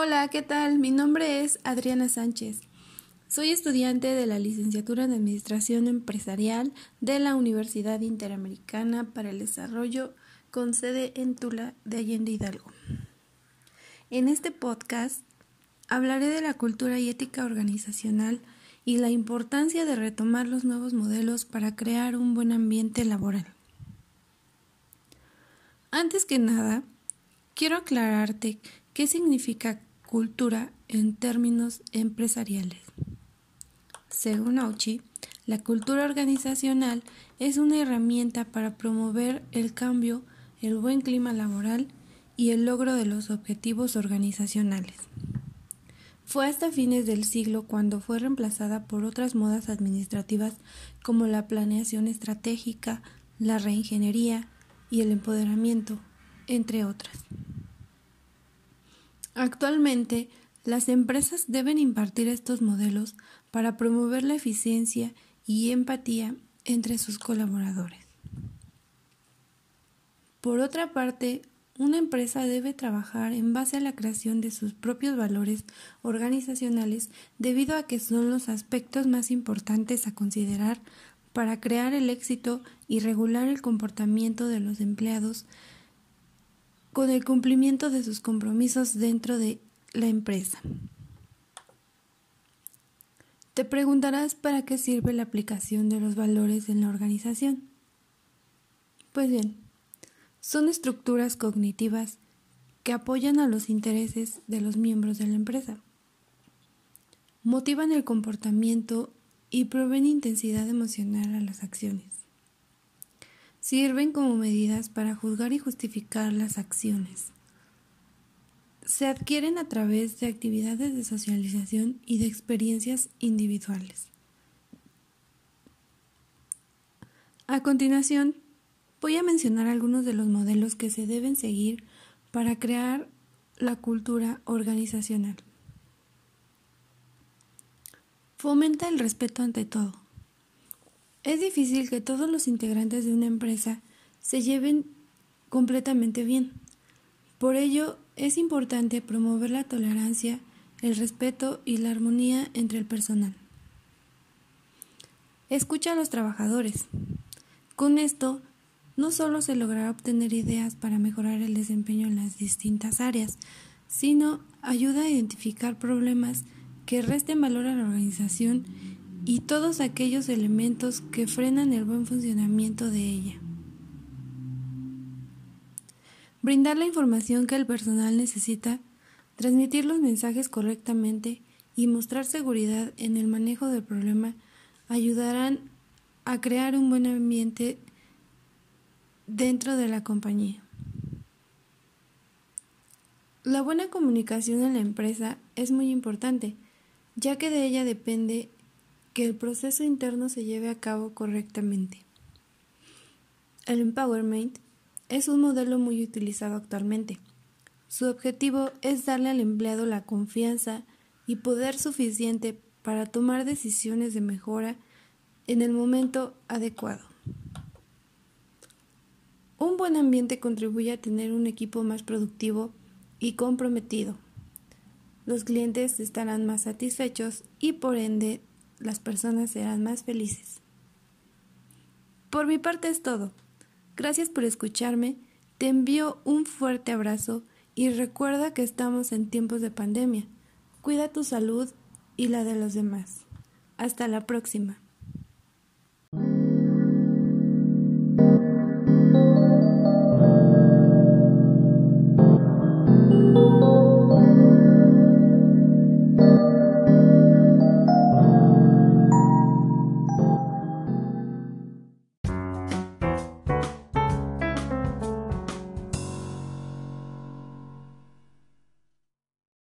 Hola, ¿qué tal? Mi nombre es Adriana Sánchez. Soy estudiante de la licenciatura en Administración Empresarial de la Universidad Interamericana para el Desarrollo con sede en Tula de Allende Hidalgo. En este podcast hablaré de la cultura y ética organizacional y la importancia de retomar los nuevos modelos para crear un buen ambiente laboral. Antes que nada, quiero aclararte ¿Qué significa cultura en términos empresariales? Según Auchi, la cultura organizacional es una herramienta para promover el cambio, el buen clima laboral y el logro de los objetivos organizacionales. Fue hasta fines del siglo cuando fue reemplazada por otras modas administrativas como la planeación estratégica, la reingeniería y el empoderamiento, entre otras. Actualmente, las empresas deben impartir estos modelos para promover la eficiencia y empatía entre sus colaboradores. Por otra parte, una empresa debe trabajar en base a la creación de sus propios valores organizacionales debido a que son los aspectos más importantes a considerar para crear el éxito y regular el comportamiento de los empleados con el cumplimiento de sus compromisos dentro de la empresa. Te preguntarás para qué sirve la aplicación de los valores en la organización. Pues bien, son estructuras cognitivas que apoyan a los intereses de los miembros de la empresa. Motivan el comportamiento y proveen intensidad emocional a las acciones sirven como medidas para juzgar y justificar las acciones. Se adquieren a través de actividades de socialización y de experiencias individuales. A continuación, voy a mencionar algunos de los modelos que se deben seguir para crear la cultura organizacional. Fomenta el respeto ante todo. Es difícil que todos los integrantes de una empresa se lleven completamente bien. Por ello, es importante promover la tolerancia, el respeto y la armonía entre el personal. Escucha a los trabajadores. Con esto, no solo se logrará obtener ideas para mejorar el desempeño en las distintas áreas, sino ayuda a identificar problemas que resten valor a la organización y todos aquellos elementos que frenan el buen funcionamiento de ella. Brindar la información que el personal necesita, transmitir los mensajes correctamente y mostrar seguridad en el manejo del problema ayudarán a crear un buen ambiente dentro de la compañía. La buena comunicación en la empresa es muy importante, ya que de ella depende que el proceso interno se lleve a cabo correctamente. El empowerment es un modelo muy utilizado actualmente. Su objetivo es darle al empleado la confianza y poder suficiente para tomar decisiones de mejora en el momento adecuado. Un buen ambiente contribuye a tener un equipo más productivo y comprometido. Los clientes estarán más satisfechos y por ende las personas serán más felices. Por mi parte es todo. Gracias por escucharme. Te envío un fuerte abrazo y recuerda que estamos en tiempos de pandemia. Cuida tu salud y la de los demás. Hasta la próxima.